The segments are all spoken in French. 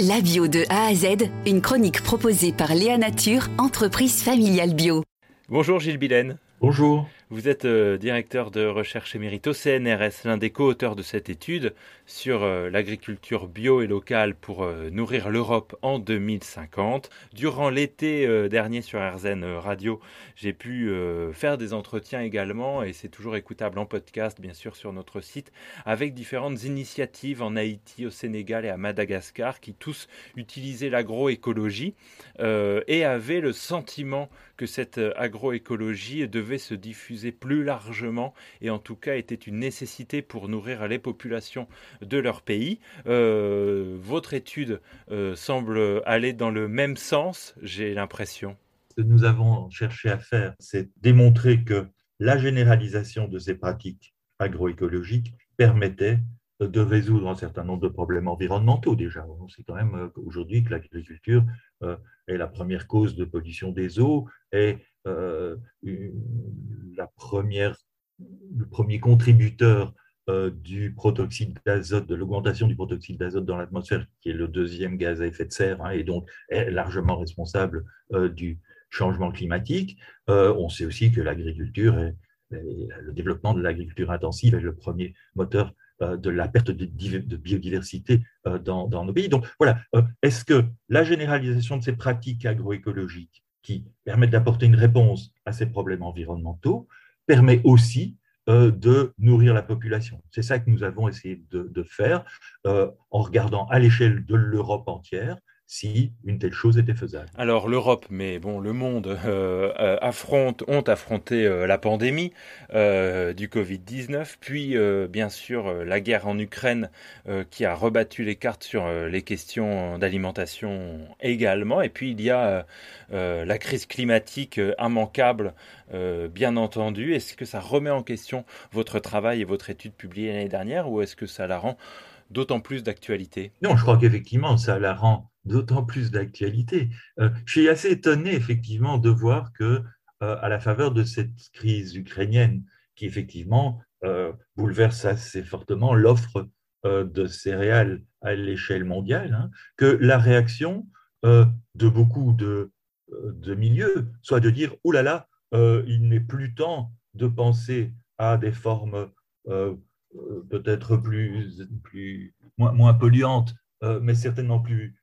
La bio de A à Z, une chronique proposée par Léa Nature, entreprise familiale bio. Bonjour Gilles Billen. Bonjour. Vous êtes euh, directeur de recherche émérite au CNRS, l'un des co-auteurs de cette étude sur euh, l'agriculture bio et locale pour euh, nourrir l'Europe en 2050. Durant l'été dernier sur RZN Radio, j'ai pu faire des entretiens également et c'est toujours écoutable en podcast, bien sûr, sur notre site, avec différentes initiatives en Haïti, au Sénégal et à Madagascar qui tous utilisaient l'agroécologie et avaient le sentiment que cette agroécologie devait se diffuser plus largement et en tout cas était une nécessité pour nourrir les populations de leur pays. Euh, votre étude euh, semble aller dans le même sens, j'ai l'impression. Ce que nous avons cherché à faire, c'est démontrer que la généralisation de ces pratiques agroécologiques permettait de résoudre un certain nombre de problèmes environnementaux déjà. On sait quand même euh, aujourd'hui que l'agriculture est la première cause de pollution des eaux et le premier contributeur euh, du protoxyde d'azote, de l'augmentation du protoxyde d'azote dans l'atmosphère, qui est le deuxième gaz à effet de serre, hein, et donc est largement responsable euh, du changement climatique. Euh, on sait aussi que l'agriculture, le développement de l'agriculture intensive est le premier moteur de la perte de, biodiversité dans, nos pays. Donc voilà, est-ce que la généralisation de ces pratiques agroécologiques qui permettent d'apporter une réponse à ces problèmes environnementaux permet aussi euh, de nourrir la population. C'est ça que nous avons essayé de, faire euh, en regardant à l'échelle de l'Europe entière si une telle chose était faisable. Alors l'Europe, mais bon, le monde euh, euh, ont affronté euh, la pandémie du Covid-19, puis bien sûr la guerre en Ukraine qui a rebattu les cartes sur les questions d'alimentation également, et puis il y a la crise climatique immanquable, bien entendu. Est-ce que ça remet en question votre travail et votre étude publiée l'année dernière, ou est-ce que ça la rend d'autant plus d'actualité Non, je crois qu'effectivement, ça la rend d'autant plus d'actualité. Euh, je suis assez étonné, effectivement, de voir que, euh, à la faveur de cette crise ukrainienne, qui effectivement euh, bouleverse assez fortement l'offre de céréales à l'échelle mondiale, hein, que la réaction de beaucoup de, de, milieux soit de dire « Ouh là là, il n'est plus temps de penser à des formes peut-être plus, moins, moins polluantes, mais certainement plus,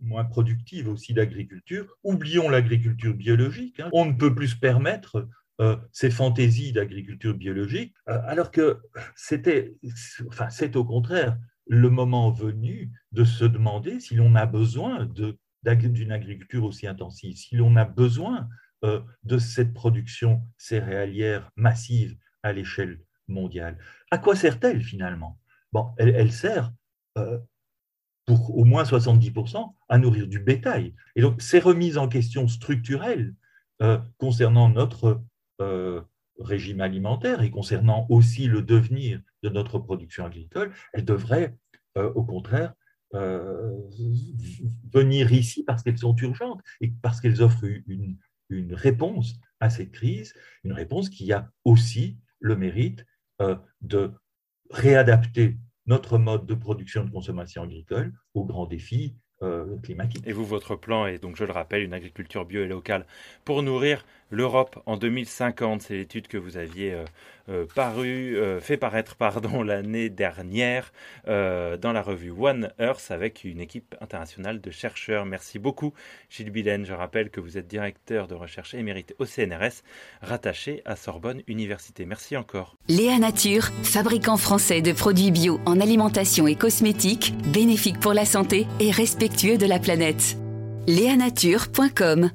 moins productive aussi d'agriculture. Oublions l'agriculture biologique. Hein. On ne peut plus se permettre euh, ces fantaisies d'agriculture biologique, euh, alors que c'était, enfin, c'est au contraire le moment venu de se demander si l'on a besoin d'une agriculture aussi intensive, si l'on a besoin euh, de cette production céréalière massive à l'échelle mondiale. À quoi sert-elle finalement? Bon, elle, sert pour au moins 70% à nourrir du bétail. Et donc, ces remises en question structurelles euh, concernant notre euh, régime alimentaire et concernant aussi le devenir de notre production agricole, elles devraient euh, au contraire venir ici parce qu'elles sont urgentes et parce qu'elles offrent une, une, réponse à cette crise, une réponse qui a aussi le mérite de réadapter notre mode de production et de consommation agricole aux grands défis euh. Et vous, votre plan est donc, je le rappelle, une agriculture bio et locale pour nourrir l'Europe en 2050. C'est l'étude que vous aviez euh, euh, paru, fait paraître pardon, l'année dernière dans la revue One Earth avec une équipe internationale de chercheurs. Merci beaucoup, Gilles Billen. Je rappelle que vous êtes directeur de recherche émérite au CNRS, rattaché à Sorbonne Université. Merci encore. Léa Nature, fabricant français de produits bio en alimentation et cosmétiques, bénéfique pour la santé et respectueux de la planète. Léanature.com